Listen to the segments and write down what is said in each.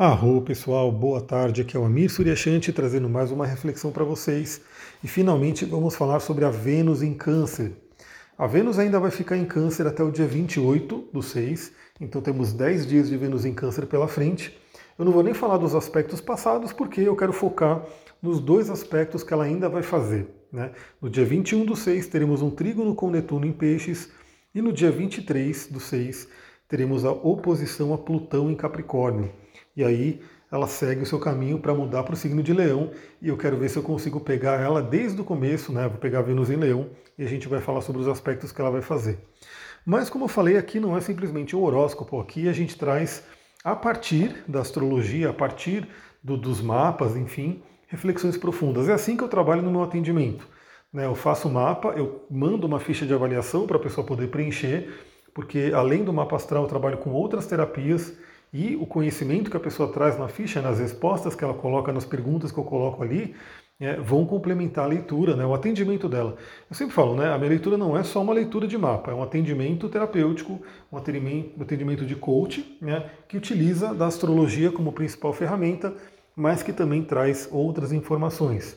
Arro pessoal, boa tarde. Aqui é o Amir Suryashanti trazendo mais uma reflexão para vocês. E finalmente vamos falar sobre a Vênus em Câncer. A Vênus ainda vai ficar em Câncer até o dia 28 do 6, então temos 10 dias de Vênus em Câncer pela frente. Eu não vou nem falar dos aspectos passados, porque eu quero focar nos dois aspectos que ela ainda vai fazer. Né? No dia 21 do 6 teremos um trígono com Netuno em Peixes, e no dia 23 do 6 teremos a oposição a Plutão em Capricórnio. E aí ela segue o seu caminho para mudar para o signo de Leão. E eu quero ver se eu consigo pegar ela desde o começo, né? Vou pegar Vênus em Leão e a gente vai falar sobre os aspectos que ela vai fazer. Mas como eu falei, aqui não é simplesmente um horóscopo, aqui a gente traz a partir da astrologia, a partir do, dos mapas, enfim, reflexões profundas. É assim que eu trabalho no meu atendimento. Né? Eu faço o mapa, eu mando uma ficha de avaliação para a pessoa poder preencher, porque além do mapa astral eu trabalho com outras terapias e o conhecimento que a pessoa traz na ficha, nas respostas que ela coloca, nas perguntas que eu coloco ali, é, vão complementar a leitura, né, o atendimento dela. Eu sempre falo, né, a minha leitura não é só uma leitura de mapa, é um atendimento terapêutico, um atendimento, de coach, né, que utiliza da astrologia como principal ferramenta, mas que também traz outras informações.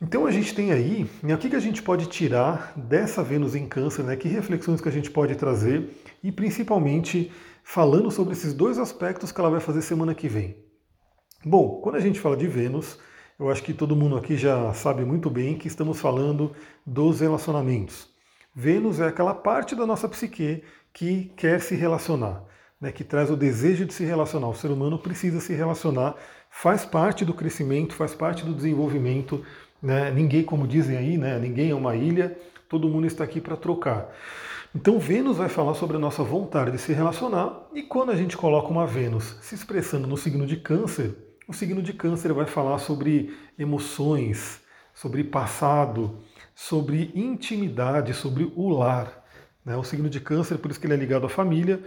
Então a gente tem aí, né, o que, que a gente pode tirar dessa Vênus em Câncer, né, que reflexões que a gente pode trazer e principalmente falando sobre esses dois aspectos que ela vai fazer semana que vem. Bom, quando a gente fala de Vênus, eu acho que todo mundo aqui já sabe muito bem que estamos falando dos relacionamentos. Vênus é aquela parte da nossa psique que quer se relacionar, né, que traz o desejo de se relacionar. O ser humano precisa se relacionar, faz parte do crescimento, faz parte do desenvolvimento. Né? Ninguém, como dizem aí, né, ninguém é uma ilha, todo mundo está aqui para trocar. Então Vênus vai falar sobre a nossa vontade de se relacionar e quando a gente coloca uma Vênus se expressando no signo de Câncer, o signo de Câncer vai falar sobre emoções, sobre passado, sobre intimidade, sobre o lar. Né? O signo de Câncer, por isso que ele é ligado à família,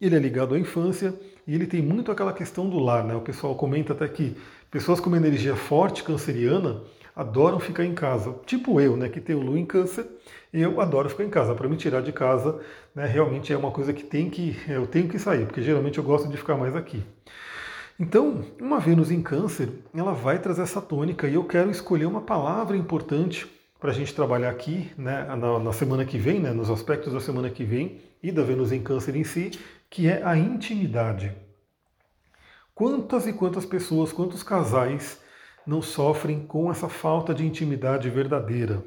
ele é ligado à infância e ele tem muito aquela questão do lar. Né? O pessoal comenta até que pessoas com uma energia forte canceriana adoram ficar em casa. Tipo eu, né, que tenho lua em câncer, eu adoro ficar em casa. Para me tirar de casa, né, realmente é uma coisa que tem que eu tenho que sair, porque geralmente eu gosto de ficar mais aqui. Então, uma Vênus em câncer, ela vai trazer essa tônica e eu quero escolher uma palavra importante para a gente trabalhar aqui né, na, na, semana que vem, né, nos aspectos da semana que vem e da Vênus em câncer em si, que é a intimidade. Quantas e quantas pessoas, quantos casais não sofrem com essa falta de intimidade verdadeira.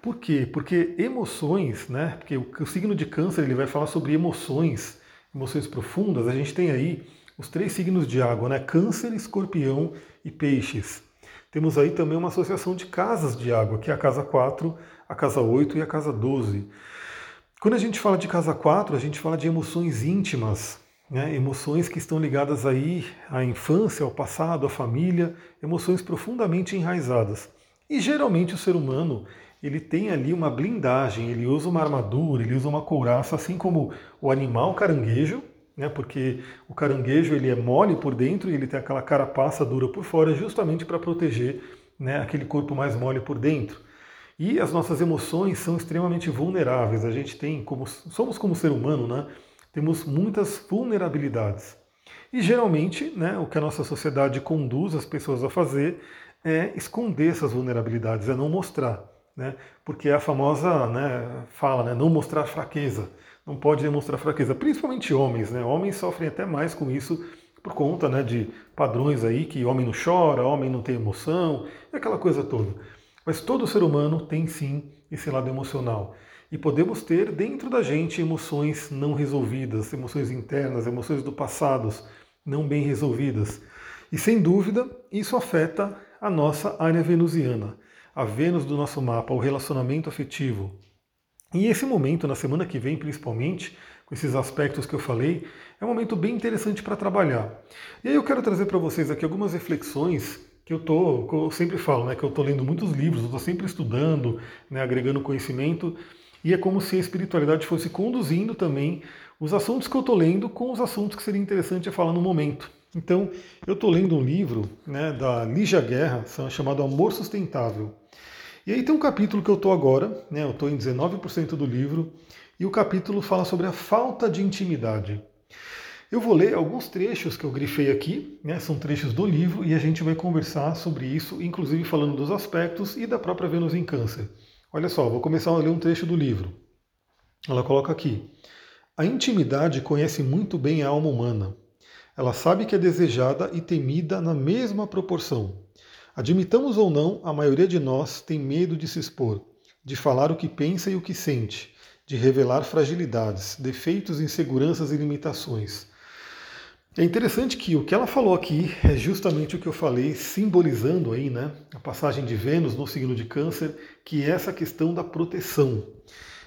Por quê? Porque emoções, né? Porque o, signo de câncer ele vai falar sobre emoções, emoções profundas. A gente tem aí os três signos de água, né? Câncer, escorpião e peixes. Temos aí também uma associação de casas de água, que é a casa 4, a casa 8 e a casa 12. Quando a gente fala de casa 4, a gente fala de emoções íntimas, né, emoções que estão ligadas aí à infância, ao passado, à família, emoções profundamente enraizadas. E geralmente o ser humano ele tem ali uma blindagem, ele usa uma armadura, ele usa uma couraça, assim como o animal caranguejo, né, porque o caranguejo ele é mole por dentro e ele tem aquela carapaça dura por fora, justamente para proteger né, aquele corpo mais mole por dentro. E as nossas emoções são extremamente vulneráveis. A gente tem, como somos como ser humano, né? Temos muitas vulnerabilidades. E geralmente, né, o que a nossa sociedade conduz as pessoas a fazer é esconder essas vulnerabilidades, é não mostrar. Né? Porque é a famosa né, fala, né, não mostrar fraqueza. Não pode demonstrar fraqueza, principalmente homens. Né? Homens sofrem até mais com isso por conta né, de padrões aí que homem não chora, homem não tem emoção, aquela coisa toda. Mas todo ser humano tem sim esse lado emocional. E podemos ter dentro da gente emoções não resolvidas, emoções internas, emoções do passado não bem resolvidas. E sem dúvida, isso afeta a nossa área venusiana, a Vênus do nosso mapa, o relacionamento afetivo. E esse momento, na semana que vem principalmente, com esses aspectos que eu falei, é um momento bem interessante para trabalhar. E aí eu quero trazer para vocês aqui algumas reflexões que eu tô, que eu sempre falo, né, que eu estou lendo muitos livros, eu estou sempre estudando, né, agregando conhecimento, e é como se a espiritualidade fosse conduzindo também os assuntos que eu estou lendo com os assuntos que seria interessante falar no momento. Então, eu estou lendo um livro né, da Lígia Guerra, chamado Amor Sustentável. E aí tem um capítulo que eu estou agora, né, eu estou em 19% do livro, e o capítulo fala sobre a falta de intimidade. Eu vou ler alguns trechos que eu grifei aqui, né, são trechos do livro, e a gente vai conversar sobre isso, inclusive falando dos aspectos e da própria Vênus em Câncer. Olha só, vou começar a ler um trecho do livro. Ela coloca aqui: A intimidade conhece muito bem a alma humana. Ela sabe que é desejada e temida na mesma proporção. Admitamos ou não, a maioria de nós tem medo de se expor, de falar o que pensa e o que sente, de revelar fragilidades, defeitos, inseguranças e limitações. É interessante que o que ela falou aqui é justamente o que eu falei, simbolizando aí, né, a passagem de Vênus no signo de Câncer, que é essa questão da proteção.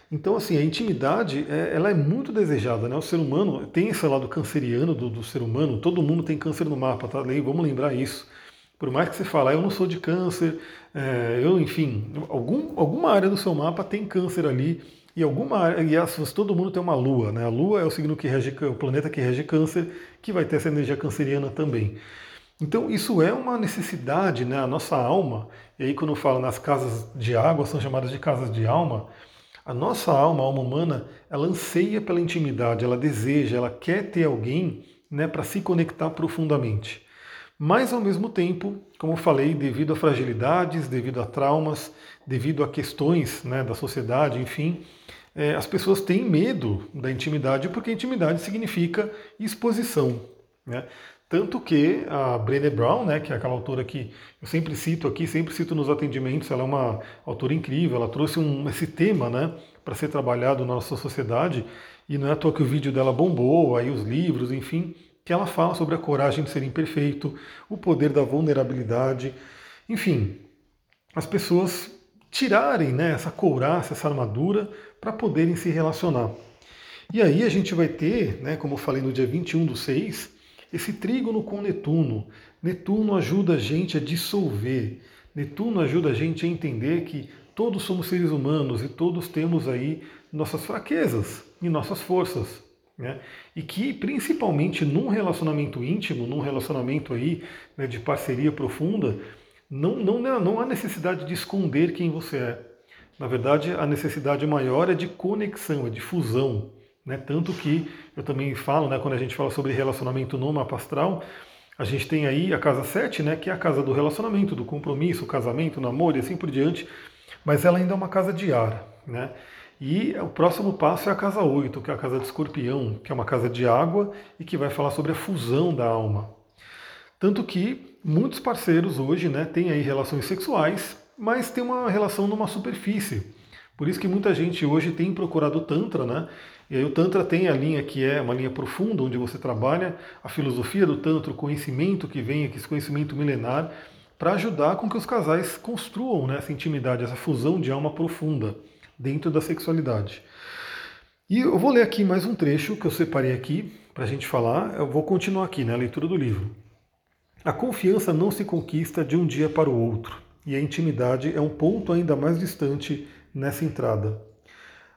Então, assim, a intimidade, é, ela é muito desejada, né? O ser humano tem esse lado canceriano do, do ser humano, todo mundo tem câncer no mapa, tá? Vamos lembrar isso. Por mais que você fale, ah, eu não sou de câncer, é, eu, enfim, algum, alguma área do seu mapa tem câncer ali, e alguma e todo mundo tem uma lua, né? A lua é o signo que rege, o planeta que rege câncer, que vai ter essa energia canceriana também. Então isso é uma necessidade, né? A nossa alma, e aí quando eu falo nas casas de água, são chamadas de casas de alma, a nossa alma, a alma humana, ela anseia pela intimidade, ela deseja, ela quer ter alguém né, para se conectar profundamente. Mas ao mesmo tempo, como eu falei, devido a fragilidades, devido a traumas, devido a questões né, da sociedade, enfim, é, as pessoas têm medo da intimidade, porque intimidade significa exposição. Né? Tanto que a Brené Brown, né, que é aquela autora que eu sempre cito aqui, sempre cito nos atendimentos, ela é uma autora incrível, ela trouxe um, esse tema né, para ser trabalhado na nossa sociedade, e não é à toa que o vídeo dela bombou, aí os livros, enfim, que ela fala sobre a coragem de ser imperfeito, o poder da vulnerabilidade, enfim, as pessoas tirarem né, essa couraça, essa armadura, para poderem se relacionar. E aí a gente vai ter, né, como eu falei no dia 21 do 6, esse trígono com Netuno. Netuno ajuda a gente a dissolver. Netuno ajuda a gente a entender que todos somos seres humanos e todos temos aí nossas fraquezas e nossas forças. Né? E que principalmente num relacionamento íntimo, num relacionamento aí né, de parceria profunda, não, não, não há necessidade de esconder quem você é. Na verdade, a necessidade maior é de conexão, é de fusão. Né? Tanto que eu também falo, né, quando a gente fala sobre relacionamento no mapa astral, a gente tem aí a casa 7, né, que é a casa do relacionamento, do compromisso, casamento, namoro e assim por diante, mas ela ainda é uma casa de ar. Né? E o próximo passo é a casa 8, que é a casa de escorpião, que é uma casa de água e que vai falar sobre a fusão da alma. Tanto que muitos parceiros hoje né, têm aí relações sexuais, mas tem uma relação numa superfície. Por isso que muita gente hoje tem procurado o Tantra, né? E aí o Tantra tem a linha que é uma linha profunda, onde você trabalha a filosofia do Tantra, o conhecimento que vem esse conhecimento milenar, para ajudar com que os casais construam né, essa intimidade, essa fusão de alma profunda dentro da sexualidade. E eu vou ler aqui mais um trecho que eu separei aqui para a gente falar. Eu vou continuar aqui na né, leitura do livro. A confiança não se conquista de um dia para o outro, e a intimidade é um ponto ainda mais distante nessa entrada.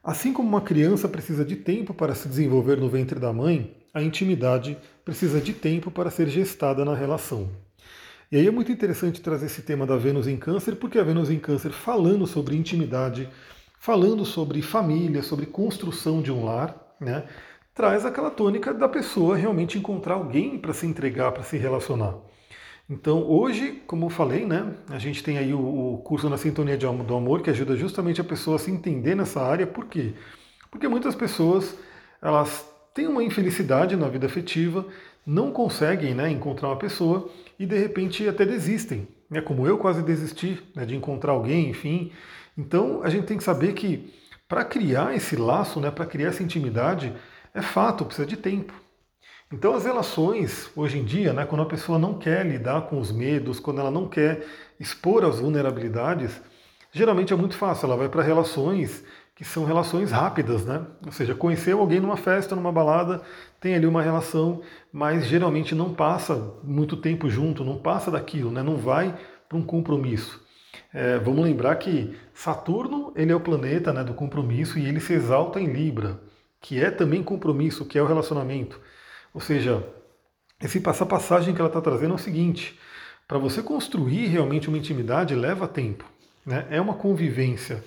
Assim como uma criança precisa de tempo para se desenvolver no ventre da mãe, a intimidade precisa de tempo para ser gestada na relação. E aí é muito interessante trazer esse tema da Vênus em Câncer, porque a Vênus em Câncer falando sobre intimidade, falando sobre família, sobre construção de um lar, né, traz aquela tônica da pessoa realmente encontrar alguém para se entregar, para se relacionar. Então, hoje, como eu falei, né, a gente tem aí o, o curso na Sintonia do Amor, que ajuda justamente a pessoa a se entender nessa área. Por quê? Porque muitas pessoas elas têm uma infelicidade na vida afetiva, não conseguem né, encontrar uma pessoa e de repente até desistem. Né, como eu quase desisti né, de encontrar alguém, enfim. Então, a gente tem que saber que para criar esse laço, né, para criar essa intimidade, é fato, precisa de tempo. Então as relações, hoje em dia, né, quando a pessoa não quer lidar com os medos, quando ela não quer expor as vulnerabilidades, geralmente é muito fácil, ela vai para relações que são relações rápidas, né? Ou seja, conheceu alguém numa festa, numa balada, tem ali uma relação, mas geralmente não passa muito tempo junto, não passa daquilo, né? Não vai para um compromisso. É, vamos lembrar que Saturno ele é o planeta né, do compromisso e ele se exalta em Libra, que é também compromisso, que é o relacionamento. Ou seja, essa passagem que ela está trazendo é o seguinte: para você construir realmente uma intimidade leva tempo. Né? É uma convivência,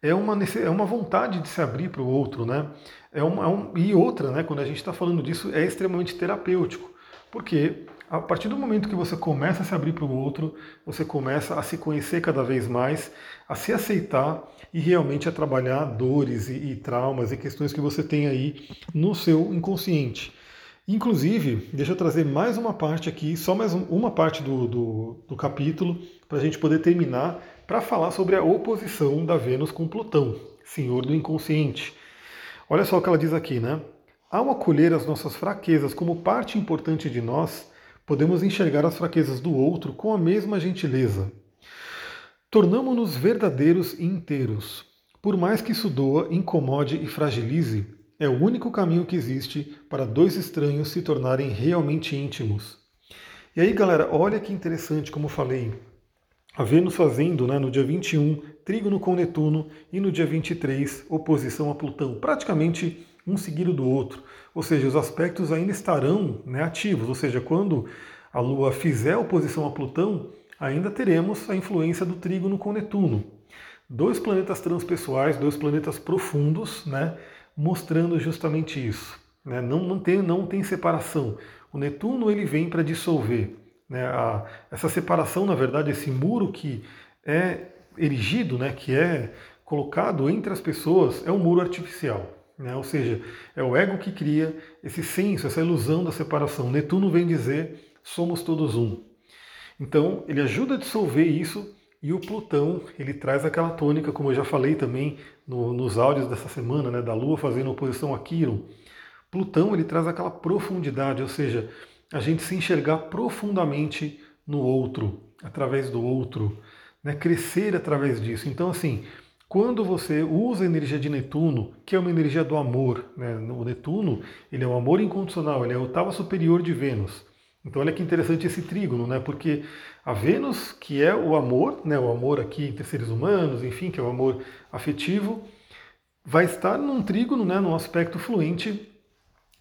é uma, é uma vontade de se abrir para o outro, né? É uma, é um, e outra, né, quando a gente está falando disso, é extremamente terapêutico, porque a partir do momento que você começa a se abrir para o outro, você começa a se conhecer cada vez mais, a se aceitar e realmente a trabalhar dores e, e traumas e questões que você tem aí no seu inconsciente. Inclusive, deixa eu trazer mais uma parte aqui, só mais uma parte do, do, do capítulo, para a gente poder terminar, para falar sobre a oposição da Vênus com Plutão, senhor do inconsciente. Olha só o que ela diz aqui, né? Ao acolher as nossas fraquezas como parte importante de nós, podemos enxergar as fraquezas do outro com a mesma gentileza. Tornamos-nos verdadeiros e inteiros. Por mais que isso doa, incomode e fragilize, é o único caminho que existe para dois estranhos se tornarem realmente íntimos. E aí, galera, olha que interessante, como falei. A Vênus fazendo, né, no dia 21, trígono com Netuno e no dia 23, oposição a Plutão. Praticamente um seguido do outro. Ou seja, os aspectos ainda estarão né, ativos. Ou seja, quando a Lua fizer oposição a Plutão, ainda teremos a influência do trígono com Netuno. Dois planetas transpessoais, dois planetas profundos, né, mostrando justamente isso. Né? Não, não, tem, não tem separação. O Netuno ele vem para dissolver. Né? A, essa separação, na verdade, esse muro que é erigido, né, que é colocado entre as pessoas, é um muro artificial. Né? Ou seja, é o ego que cria esse senso, essa ilusão da separação. Netuno vem dizer somos todos um. Então, ele ajuda a dissolver isso e o Plutão, ele traz aquela tônica, como eu já falei também no, nos áudios dessa semana, né, da Lua fazendo oposição a Quiron. Plutão, ele traz aquela profundidade, ou seja, a gente se enxergar profundamente no outro, através do outro, né, crescer através disso. Então, assim, quando você usa a energia de Netuno, que é uma energia do amor, né, o Netuno, ele é o amor incondicional, ele é a oitava superior de Vênus. Então olha que interessante esse trígono, né? Porque a Vênus, que é o amor, né? O amor aqui entre seres humanos, enfim, que é o amor afetivo, vai estar num trígono, né? Num aspecto fluente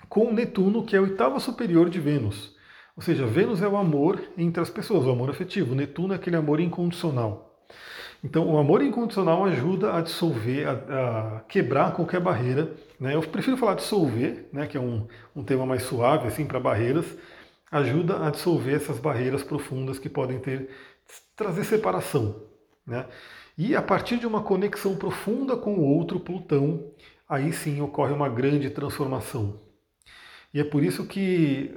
com Netuno, que é a oitava superior de Vênus. Ou seja, Vênus é o amor entre as pessoas, o amor afetivo. Netuno é aquele amor incondicional. Então, o amor incondicional ajuda a dissolver, a, a quebrar qualquer barreira. Né? Eu prefiro falar dissolver, né? que é um, um tema mais suave assim para barreiras, ajuda a dissolver essas barreiras profundas que podem ter trazer separação, né? E a partir de uma conexão profunda com o outro Plutão, aí sim ocorre uma grande transformação. E é por isso que,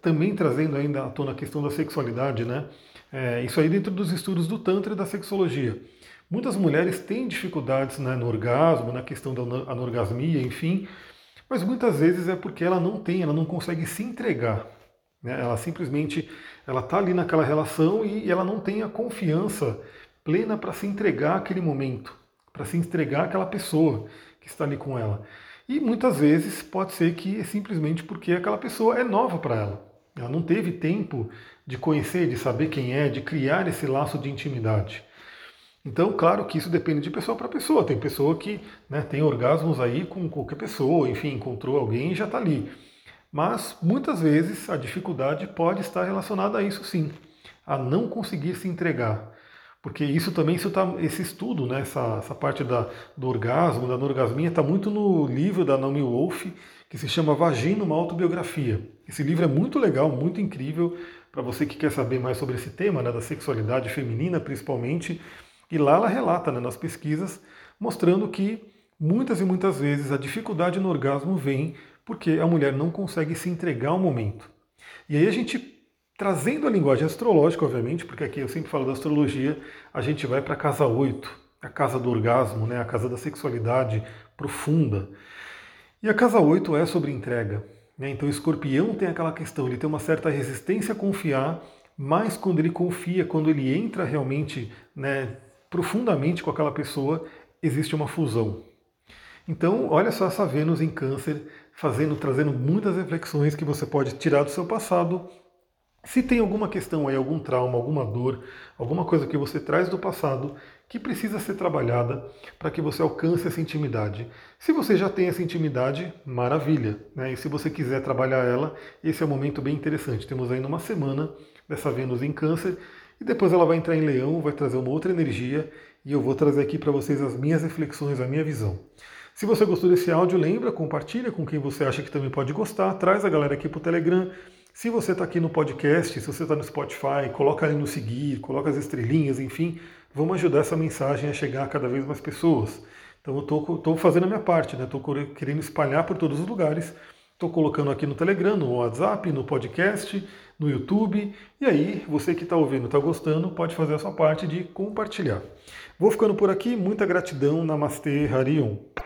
também trazendo ainda à tona a questão da sexualidade, né? É, isso aí dentro dos estudos do Tantra e da sexologia. Muitas mulheres têm dificuldades né, no orgasmo, na questão da anorgasmia, enfim, mas muitas vezes é porque ela não tem, ela não consegue se entregar. Né? Ela simplesmente ela está ali naquela relação e ela não tem a confiança plena para se entregar aquele momento, para se entregar àquela pessoa que está ali com ela. E muitas vezes pode ser que é simplesmente porque aquela pessoa é nova para ela. Ela não teve tempo de conhecer, de saber quem é, de criar esse laço de intimidade. Então, claro que isso depende de pessoa para pessoa. Tem pessoa que né, tem orgasmos aí com qualquer pessoa, enfim, encontrou alguém e já está ali. Mas muitas vezes a dificuldade pode estar relacionada a isso sim, a não conseguir se entregar. Porque isso também, isso tá, esse estudo, né, essa, essa parte da, do orgasmo, da anorgasmia, está muito no livro da Naomi Wolf, que se chama Vagina, uma autobiografia. Esse livro é muito legal, muito incrível, para você que quer saber mais sobre esse tema, né, da sexualidade feminina principalmente. E lá ela relata, né, nas pesquisas, mostrando que muitas e muitas vezes a dificuldade no orgasmo vem porque a mulher não consegue se entregar ao momento. E aí a gente, trazendo a linguagem astrológica, obviamente, porque aqui eu sempre falo da astrologia, a gente vai para a casa 8, a casa do orgasmo, né, a casa da sexualidade profunda. E a casa 8 é sobre entrega. Né? Então o escorpião tem aquela questão, ele tem uma certa resistência a confiar, mas quando ele confia, quando ele entra realmente né, profundamente com aquela pessoa, existe uma fusão. Então, olha só essa Vênus em Câncer fazendo, trazendo muitas reflexões que você pode tirar do seu passado. Se tem alguma questão aí, algum trauma, alguma dor, alguma coisa que você traz do passado que precisa ser trabalhada para que você alcance essa intimidade. Se você já tem essa intimidade, maravilha. Né? E se você quiser trabalhar ela, esse é um momento bem interessante. Temos ainda uma semana dessa Vênus em Câncer e depois ela vai entrar em Leão, vai trazer uma outra energia e eu vou trazer aqui para vocês as minhas reflexões, a minha visão. Se você gostou desse áudio, lembra, compartilha com quem você acha que também pode gostar, traz a galera aqui para o Telegram. Se você está aqui no podcast, se você está no Spotify, coloca ali no seguir, coloca as estrelinhas, enfim, vamos ajudar essa mensagem a chegar a cada vez mais pessoas. Então eu estou fazendo a minha parte, estou né? querendo espalhar por todos os lugares. Estou colocando aqui no Telegram, no WhatsApp, no podcast, no YouTube. E aí, você que está ouvindo, está gostando, pode fazer a sua parte de compartilhar. Vou ficando por aqui. Muita gratidão. Namastê, Harion.